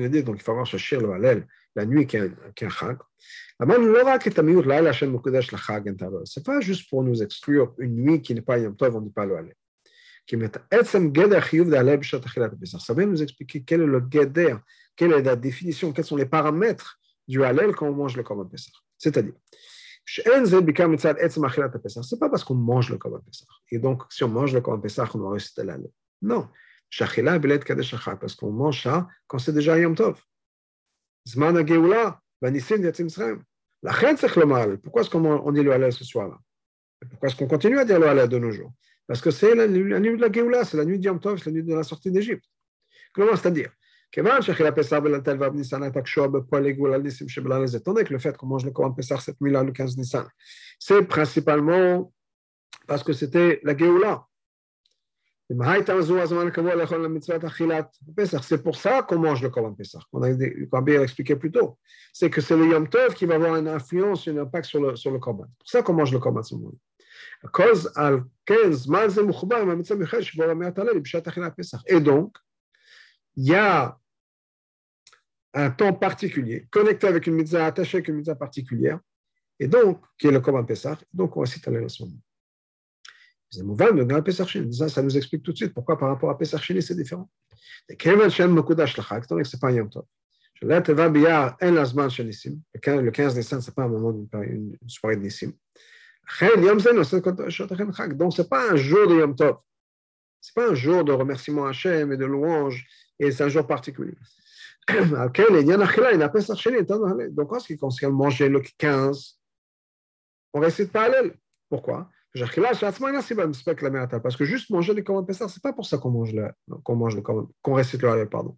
le dit donc faut avoir Shashir le Hallel la nuit qui est un Chag. C'est pas juste pour nous exclure une nuit qui n'est pas Yom on ne dit pas le Hallel. Ça vient nous expliquer quel est le Geder, quelle est la définition, quels sont les paramètres du Hallel quand on mange le Korban Pessah. C'est-à-dire, ce n'est pas parce qu'on mange le Korban Pessah. Et donc, si on mange le Korban Pessah, on va réciter l'Hallel. Non. Parce qu'on mange ça quand c'est déjà Yom Tov. Zman. La Pourquoi est-ce qu'on dit le Hallel ce soir-là Pourquoi est-ce qu'on continue à dire le Hallel de nos jours parce que c'est la, nuit de la Géoula, c'est la nuit d'Yom Tov, c'est la nuit de la sortie d'Égypte. Comment c'est-à-dire? Étant donné que le fait qu'on mange le Coran Pessah cette nuit-là, le 15 Nissan, c'est principalement parce que c'était la Géoula. C'est pour ça qu'on mange le Korban Pessah, qu'on a expliqué plus tôt. C'est que c'est le Yom Tov qui va avoir une influence, un impact sur le, sur le Korban. C'est pour ça qu'on mange le Korban ce et donc, il y a un temps particulier, connecté avec une mitzvah, attaché avec une mitzvah particulière, et donc, qui est le Korban Pessah, donc on va citer à ce moment. Ça, nous explique tout de suite pourquoi par rapport à Pesach c'est différent. C'est. Le 15 décembre, ce n'est pas un moment d'une soirée de Nissim. Donc, ce n'est pas un jour de Yom Tov. Ce n'est pas un jour de remerciement à Hachem et de louange, et c'est un jour particulier. Donc, en ce qui concerne manger le 15, on récite pas Hallel. Pourquoi Parce que juste manger le Korban Pessah, ce n'est pas pour ça qu'on mange le, qu'on mange le qu'on récite le pardon.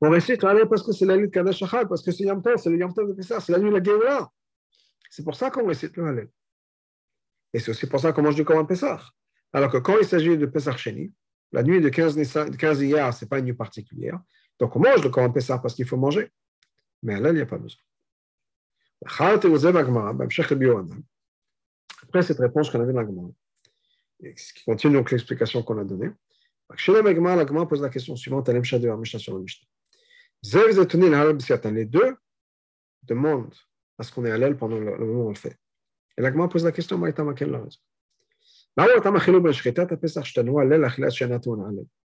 On récite le parce que c'est la nuit de Kadesh parce que c'est Yom Tov, c'est le Yom Tov de Pessah, c'est la nuit de la Géoula. C'est pour ça qu'on récite le Hallel. Et c'est aussi pour ça qu'on mange du Korban Pessah. Alors que quand il s'agit de Pessah Sheni, la nuit de 15, de 15 hier, ce n'est pas une nuit particulière. Donc on mange le Korban Pessah parce qu'il faut manger. Mais là, il n'y a pas besoin. Après cette réponse qu'on avait dans la Gemara, ce qui continue donc l'explication qu'on a donnée, la Gemara pose la question suivante. Les deux demandent à ce qu'on est l'aile pendant le moment où on le fait. Et l'agma pose la question, quelle raison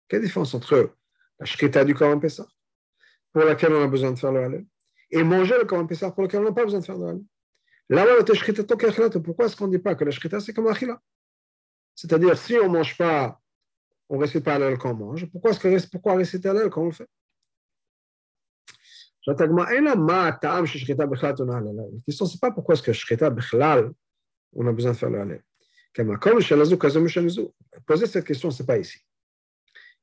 quelle différence entre la shrita du Korban Pessah, pour laquelle on a besoin de faire le halal, et manger le Korban Pessah, pour lequel on n'a pas besoin de faire le halal pourquoi est-ce qu'on ne dit pas que la shrita c'est comme achila C'est-à-dire, si on ne mange pas, on ne récite pas halal quand on mange, pourquoi, est-ce que, pourquoi halal quand on le fait? La question, ce n'est pas pourquoi est-ce que Bichlal, on a besoin de faire le Halel. Poser cette question, ce n'est pas ici.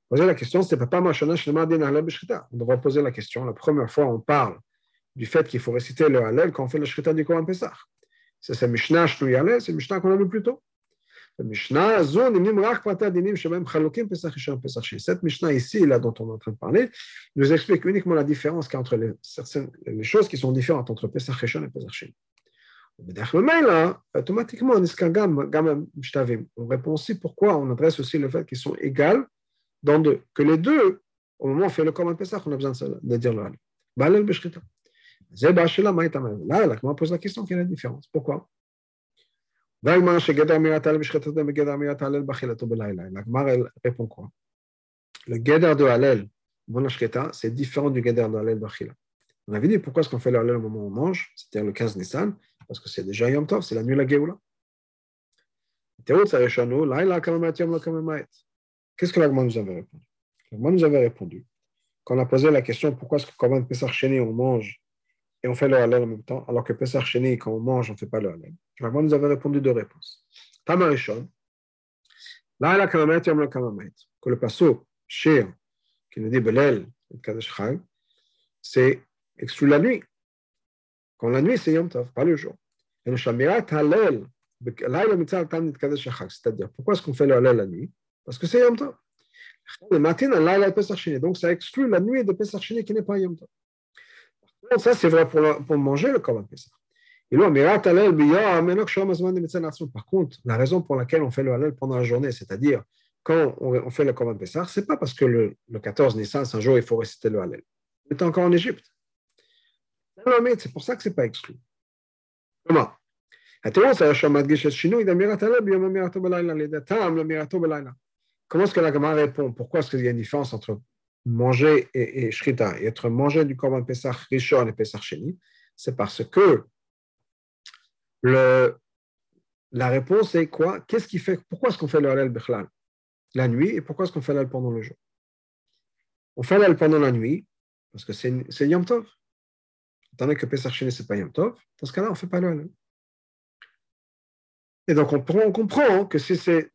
Poser la question, ce n'est pas Mashana Shlema Din Bichlita. On devrait poser la question. La première fois, on parle du fait qu'il faut réciter le Halel quand on fait le Shrita du Koran Pesach. C'est ce Mishnah Shnui Halel, c'est Mishnah qu'on a vu plus tôt. Cette Mishnah ici, là, dont on est en train de parler, nous explique uniquement la différence qu'il y a entre les, choses qui sont différentes entre Pesach et Pesach. Automatiquement, on répond aussi pourquoi on adresse aussi le fait qu'ils sont égales dans deux. Que les deux, au moment où on fait le Korban Pesach, on a besoin de dire le Hal. Là, on pose la question quelle est la différence? Pourquoi? L'Agmar répond quoi Le Geder de Halel, c'est différent du Geder de Halel Bachila. On avait dit pourquoi est-ce qu'on fait le Halel au moment où on mange, c'est-à-dire le 15 Nissan, parce que c'est déjà Yom Tov, c'est la nuit la Géoula. Qu'est-ce que l'Agmar nous avait répondu L'Agmar nous avait répondu, quand on a posé la question pourquoi est-ce que on Pesach Sheni, on mange et on fait le halal en même temps, alors que Pesach quand on mange, on ne fait pas le halal. Vraiment, nous avons répondu deux réponses. Tamarishon, là, la kamamet yom la kamamet, que le passo, shir, qui nous dit belel, kadesh c'est exclu la nuit. Quand la nuit, c'est yom tov, pas le jour. Et le shamirat halal, c'est-à-dire, pourquoi est-ce qu'on fait le halal la nuit? Parce que c'est Yom Tov. Le matin, donc ça exclut la nuit de Pesach qui n'est pas Yom Tov. Ça, c'est vrai pour, pour manger le Korban Pesach. Par contre, la raison pour laquelle on fait le halal pendant la journée, c'est-à-dire quand on fait le Korban Pesach, ce n'est pas parce que le, le 14 Nissan, un jour, il faut réciter le halal. On est encore en Égypte. C'est pour ça que ce n'est pas exclu. Comment? Comment est-ce que la Gemara répond? Pourquoi est-ce qu'il y a une différence entre manger et, et et être mangé du Korban Pesach Rishon et Pesach Sheni C'est parce que le, la réponse est quoi? Qu'est-ce qui fait Pourquoi est-ce qu'on fait le halal Bechlal la nuit et pourquoi est-ce qu'on fait l'al pendant le jour? On fait l'al pendant la nuit parce que c'est Yom Tov. Étant que Pesach Sheni, ce n'est pas Yom Tov, dans ce cas-là, on ne fait pas le Et donc, on, on comprend que si c'est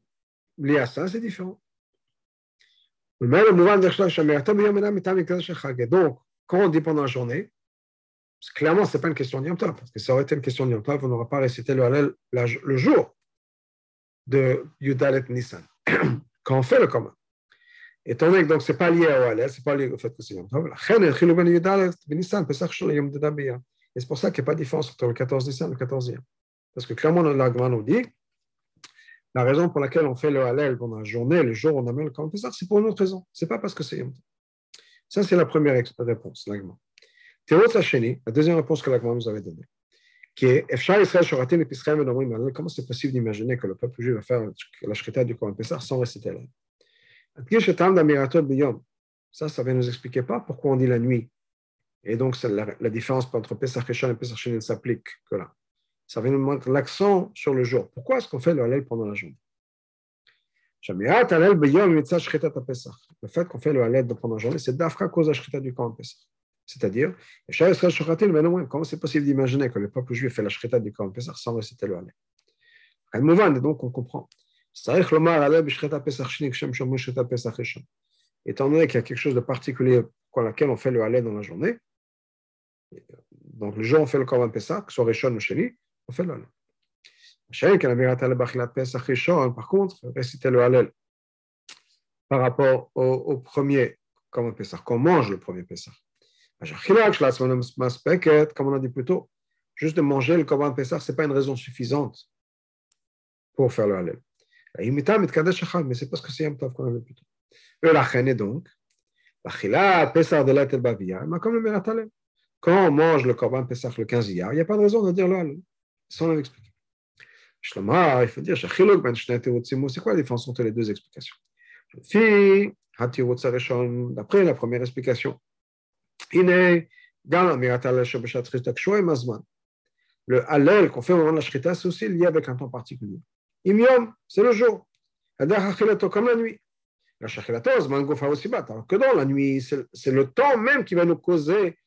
lié à ça, c'est différent. Donc, quand on dit pendant la journée, clairement, ce n'est pas une question de Yom Tov, parce que ça aurait été une question de Yom Tov, on n'aurait pas récité le Hallel le jour de Yudalet Nissan, quand on fait le commun. Étant donné que donc c'est pas lié au Hallel, c'est pas lié au fait que c'est Yom Tov, et c'est pour ça qu'il n'y a pas de différence entre le 14 Nissan et le 14e. Parce que clairement, l'Agma nous dit, la raison pour laquelle on fait le Hallel pendant la journée, le jour où on amène le Korban Pessah, c'est pour une autre raison. C'est pas parce que c'est Yom Tov. Ça, c'est la première réponse, l'Agma. La deuxième réponse que l'Agma nous avait donnée, qui est comment c'est possible d'imaginer que le peuple juif va faire la shrita du Korban Pessah sans réciter la ça, ça vient nous expliquer pas pourquoi on dit la nuit. Et donc, la, la, différence entre Pesach Rishon et Pesach Sheni ne s'applique que là. Ça vient nous montrer l'accent sur le jour. Pourquoi est-ce qu'on fait le halal pendant la journée? Le fait qu'on fait le halal pendant la journée, c'est d'afra cause la du Korban Pessah. C'est-à-dire, comment c'est possible d'imaginer que le peuple juif fait la shrita du Korban Pesach sans réciter le Halel donc on comprend. Étant donné qu'il y a quelque chose de particulier pour laquelle on fait le Halel dans la journée, donc le jour on fait le Korban Pesach, que ce soit Rishon ou Sheni, Par contre, réciter le Halel par rapport au, au premier Korban Pesach, qu'on mange le premier Pesach. Comme on a dit plus tôt, juste de manger le Korban Pessah, ce n'est pas une raison suffisante pour faire le Hallel. Mais c'est parce que c'est un Tov qu'on avait plus tôt. Et la chaîne donc, Pessah comme. Quand on mange le Korban Pessah le 15 il n'y a pas de raison de dire le Hallel. Ça, on l'avait expliqué. Shlomar, il faut dire, c'est quoi la différence entre les deux explications? D'après la première explication, le halal qu'on fait au moment de la shrita, c'est aussi lié avec un temps particulier. Imium, c'est le jour. Comme la nuit. La Alors que dans la nuit, c'est le temps même qui va nous causer,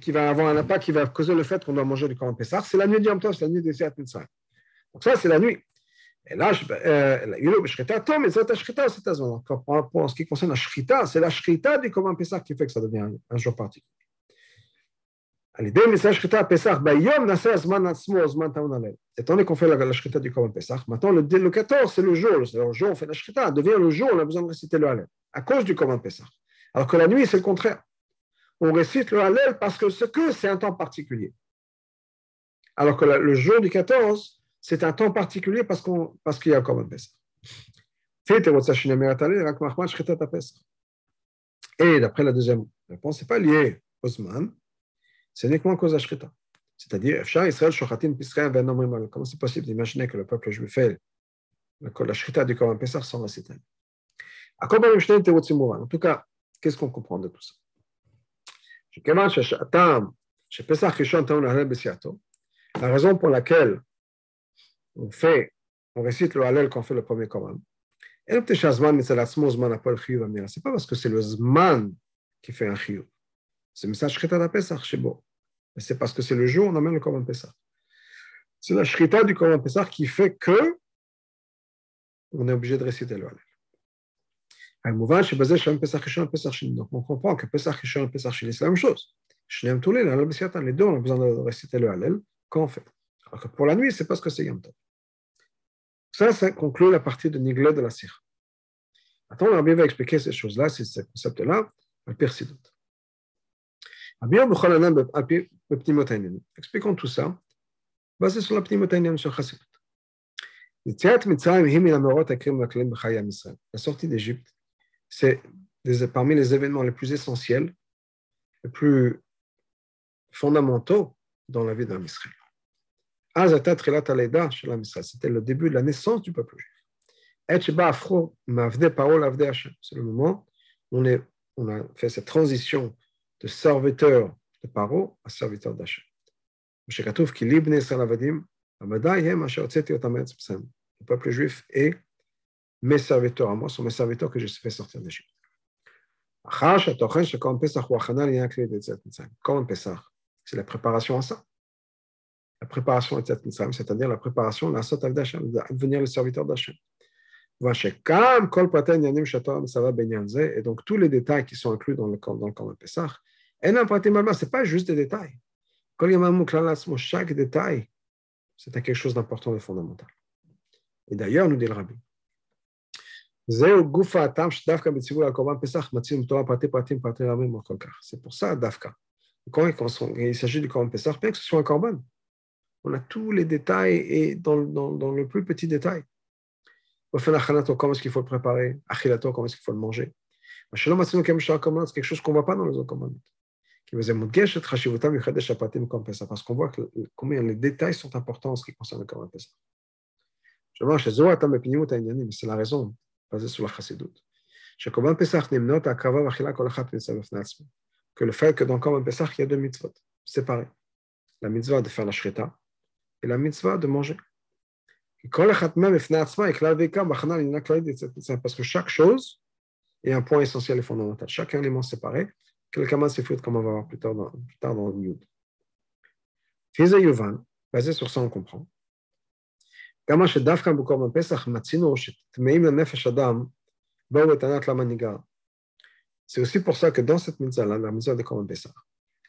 qui va avoir un impact, qui va causer le fait qu'on doit manger du Corban Pessah. C'est la nuit du Yom Tov, c'est la nuit des Seat Mitzrayim. Donc ça, c'est la nuit. Et là, euh, pour ce qui concerne la shrita, c'est la shrita du Corban Pessah qui fait que ça devient un jour particulier. Étant donné qu'on fait la, shrita du Korban Pesach, maintenant le, le 14, c'est le jour, le jour on fait la shrita, devient le jour, on a besoin de réciter le Hallel, à cause du Korban Pesach. Alors que la nuit, c'est le contraire. On récite le Hallel parce que ce que c'est un temps particulier. Alors que le jour du 14, c'est un temps particulier parce qu'il y a le Korban Pesach. Et d'après la deuxième réponse, ce n'est pas lié au Zman, c'est uniquement cause de la shrita. C'est-à-dire, comment c'est possible d'imaginer que le peuple juif fait la shrita du Korban Pessah sans réciter? En tout cas, qu'est-ce qu'on comprend de tout ça? La raison pour laquelle on fait, on récite le Hallel quand on fait le premier Korban, c'est pas parce que c'est le Zman qui fait un chiyuv. C'est le message. Mais c'est parce que c'est le jour où on amène le Korban Pesach. C'est la Shrita du Korban Pesach qui fait que on est obligé de réciter le Hallel. Donc on comprend que Pesach Rishon et Pesach Sheni, c'est la même chose. Les deux, on a besoin de réciter le Hallel quand on fait. Pour la nuit, c'est parce que c'est Yom Tov. Ça, ça conclut la partie de Niglé de la Sire. Attends, Rabbi va expliquer ces choses-là, ces concepts-là, à Persidot. Expliquons tout ça, basé sur la Pnimotainim, sur Chassidut. La sortie d'Égypte, c'est parmi les événements les plus essentiels, les plus fondamentaux dans la vie d'un Israël. C'était le début de la naissance du peuple juif. C'est le moment où on, a fait cette transition de serviteur de Paro à serviteur d'Hachem. Le peuple juif est mes serviteurs à moi, sont mes serviteurs que je fait sortir d'Égypte. Comme Pesach, c'est la préparation à ça. La préparation à c'est-à-dire la préparation à devenir le serviteur d'Hachem. Et donc, tous les détails qui sont inclus dans le camp, dans le camp de Pessah, ce n'est pas juste des détails. Chaque détail, c'est quelque chose d'important et fondamental. Et d'ailleurs, nous dit le rabbi, c'est pour ça, Dafka. Quand il s'agit du Korban Pessah, bien que ce soit un Korban, on a tous les détails et dans, dans, dans le plus petit détail. Comment est-ce qu'il faut le préparer? Comment est-ce qu'il faut le manger? C'est quelque chose qu'on ne voit pas dans les autres commandements. Parce qu'on voit que, combien les détails sont importants en ce qui concerne le Korban Pessah. C'est la raison basée sur la chassidut. Que le fait que dans le Korban Pessah, il y a deux mitzvot séparés. La mitzvah de faire la shrita et la mitzvah de manger. Parce que chaque chose est un point essentiel et fondamental. Chaque élément séparé, quelqu'un c'est foutu comme on va voir plus tard dans, plus tard dans le basé sur ça, on comprend. C'est aussi pour ça que dans cette mitzvah, la mitzvah de Korban Pesach,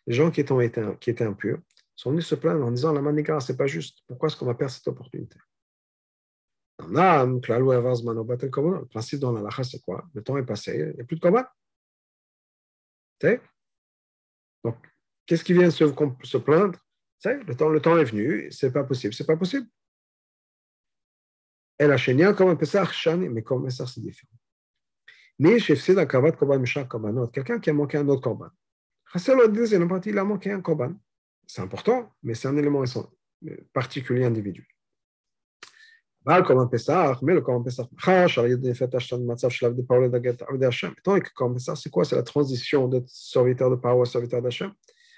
les gens qui étaient, impurs sont venus se plaindre en disant la maniga, c'est pas juste. Pourquoi est-ce qu'on va perdre cette opportunité le principe dans la c'est quoi Le temps est passé, il n'y a plus de combat. Donc, qu'est-ce qui vient se, se plaindre le temps, le temps est venu, c'est pas possible, c'est pas possible. Elle a chaîné comme un mais comme Pessah, c'est différent. Mais chez Fsida Kavat Korban Mishak Korbanot, quelqu'un qui a manqué un autre il a manqué un. C'est important, mais c'est un élément particulier individuel. Le Korban Pessah, mais le c'est quoi? La transition de serviteur de Paro à serviteur d'Hachem.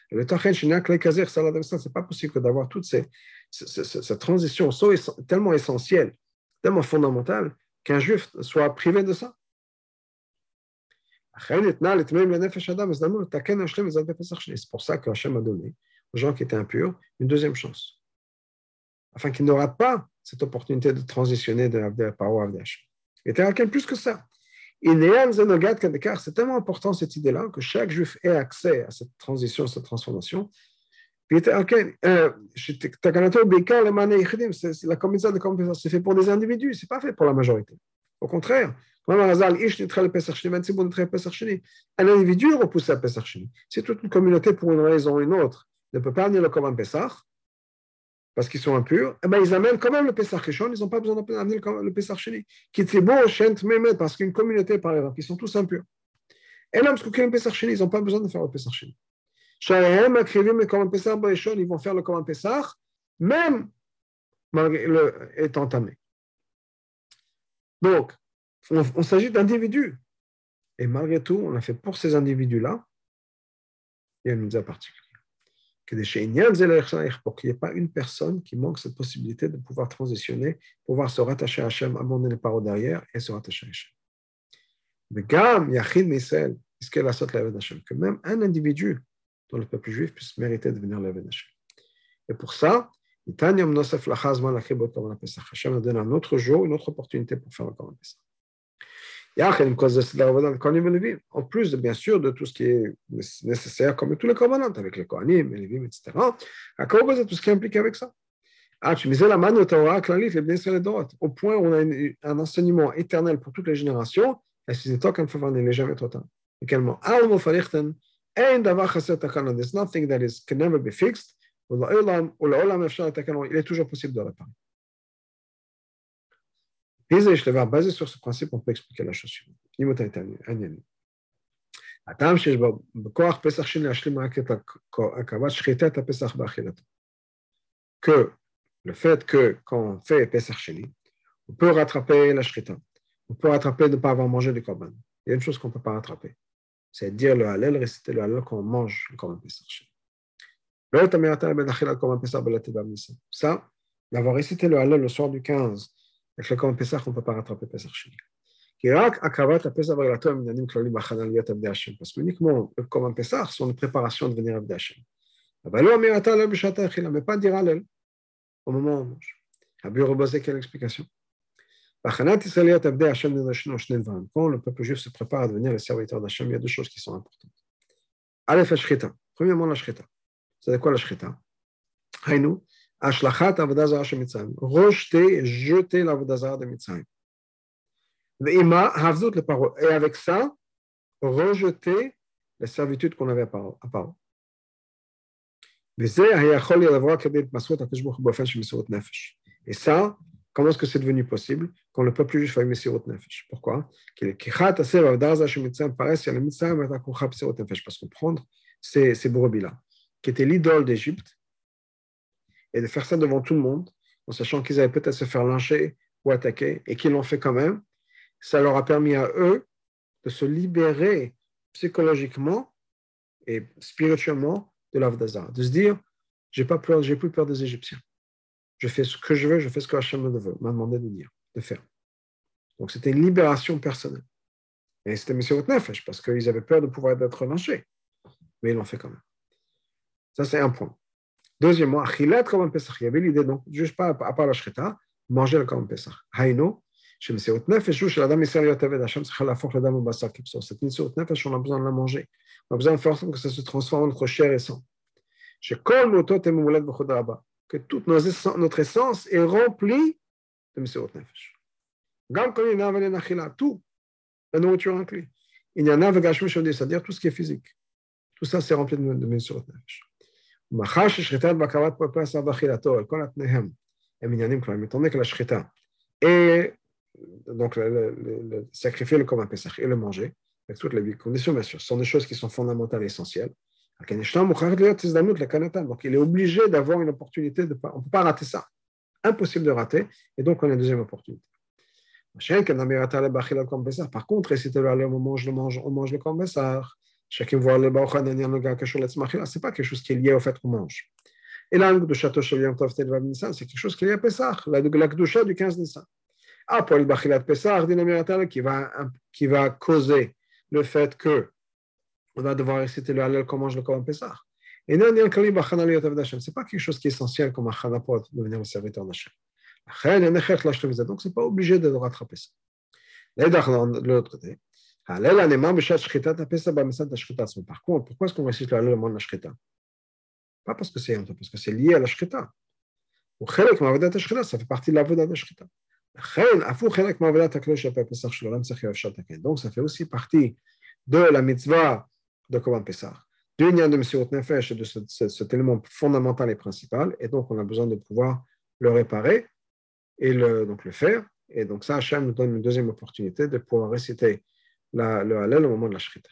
Le Tachen, pas possible d'avoir tellement tellement fondamentale, qu'un juif soit privé de ça. C'est pour ça que Hachem a donné aux gens qui étaient impurs une deuxième chance, afin qu'ils ne ratent pas cette opportunité de transitionner de Abdel Paro à était quelqu'un plus que ça. C'est tellement important cette idée-là que chaque juif ait accès à cette transition, à cette transformation. La communauté de compétence, c'est fait pour des individus, ce n'est pas fait pour la majorité. Au contraire, un individu repousse à Pesach Si toute une communauté, pour une raison ou une autre, ne peut pas amener le Korban Pesach, parce qu'ils sont impurs, eh ben, ils amènent quand même le Pesach Rishon, ils n'ont pas besoin d'amener le Pesach Sheni. Qui est beau, Shent Mehmet, parce qu'une communauté, par exemple, ils sont tous impurs. Et là, parce qu'ils Pesach Sheni, ils n'ont pas besoin de faire le Pesach Sheni. Ils vont faire le Korban Pesach, même le, est entamé. Donc, on, s'agit d'individus. Et malgré tout, on a fait pour ces individus-là, il y a une à particulière pour qu'il n'y ait pas une personne qui manque cette possibilité de pouvoir transitionner, pouvoir se rattacher à Hachem, abandonner les paroles derrière et se rattacher à Hachem. Que même un individu dans le peuple juif puisse mériter de devenir l'Aved Hachem. Et pour ça, Hachem a donné un autre jour, une autre opportunité pour faire le Korban Pesach. En plus, bien sûr, de tout ce qui est nécessaire, comme tous les commandants, avec les Kohanim, les Lévim, etc. tout ce qui implique avec ça? Au point où on a un enseignement éternel pour toutes les générations il n'est jamais trop tard. Également, There's nothing that is, can never be fixed. Il est toujours possible de réparer. Basé sur ce principe, on peut expliquer la chose suivante. הטעם שיש בכוח פסח שני להשלים רק את הקרבת שחיטת הפסח באכילתו. Que le fait que quand on fait Pesach Sheni, on peut rattraper la shrita. On peut rattraper de ne pas avoir mangé du korban. Il y a une chose qu'on ne peut pas rattraper. C'est dire le halal, réciter le halal quand on mange le korban Pesach Sheni. Ça, d'avoir récité le halal le soir du 15 avec le korban Pesach, on ne peut pas rattraper Pesach Sheni. Parce qu'uniquement le korban Pesach sont les préparations de venir à Hashem. Mais pas dire halal au moment où on mange. Rabbi Robazé, quelle explication? Quand le peuple juif se prépare à devenir le serviteur d'Hachem, il y a deux choses qui sont importantes. Aleph Shrita. Premièrement, la Shrita. C'est quoi la Shrita Haïnou, Ashlachat Avodazara Shem Mitzrayim. Rejeter et jeter l'Avodazara de Mitzrayim. Ve'ima Havzut le parole. Et avec ça, rejeter la servitude qu'on avait à part. Et ça, comment est-ce que c'est devenu possible quand le peuple juif a eu Messirot Nefesh? Pourquoi? Parce qu'on prendre ces, ces brebis-là, qui étaient l'idole d'Égypte, et de faire ça devant tout le monde, en sachant qu'ils allaient peut-être se faire lyncher ou attaquer, et qu'ils l'ont fait quand même, ça leur a permis à eux de se libérer psychologiquement et spirituellement de l'Avdazar, de se dire j'ai pas j'ai plus peur des Égyptiens. Je fais ce que je veux, je fais ce que Hachem m'a demandé de dire, de faire. Donc c'était une libération personnelle. Et c'était M. Nefesh, parce qu'ils avaient peur de pouvoir être lynchés. Mais ils l'ont fait quand même. Ça, c'est un point. Deuxièmement, Achilat. Il y avait l'idée, donc, juste pas à part la Shrita, manger le Korban Pesach. Haïno, chez M. Nefesh, où chez la dame Israël Yotavet, Hachem, la force, la dame au Bassar Kipsor. Cette Messiot Nefesh, on a besoin de la manger. On a besoin de faire en sorte que ça se transforme en notre chair et sang. Que toute notre essence est remplie de Messirot Nefesh. Tout, la nourriture inclue. Il y en a c'est-à-dire tout ce qui est physique. Tout ça, c'est rempli de, de Messirot Nefesh. donc le, le, sacrifier le corban Pesach et le manger, avec toutes les conditions, bien sûr, sont des choses qui sont fondamentales et essentielles. Donc il est obligé d'avoir une opportunité, de, on ne peut pas rater ça. Impossible de rater, et donc on a une deuxième opportunité. Par contre, si tu aller on mange, le mange, on mange le kombessar, chacun voit le ce n'est pas quelque chose qui est lié au fait qu'on mange. Et là, c'est quelque chose qui est lié à Pessah, la Gdusha du 15 Nissan. Ah, pour le Bachilat Pessah, qui va, qui va causer le fait que on va devoir réciter le halal comme mange le Korban Pessah. Et ce n'est pas quelque chose qui est essentiel comme un chana pour devenir le serviteur d'Hachem. Donc, ce n'est pas obligé de rattraper ça. De l'autre côté, par contre, pourquoi est-ce qu'on récite le halal au moment de la Pas parce que c'est parce que c'est lié à la shrita. Ça fait partie de la voda de la shrita. Donc, ça fait aussi partie de la mitzvah de Korban Pessah, du lien de Messirut Nefesh de ce, cet élément fondamental et principal, et donc on a besoin de pouvoir le réparer et le, donc le faire. Et donc ça, Hachem nous donne une deuxième opportunité de pouvoir réciter le Hallel au moment de la Shrita.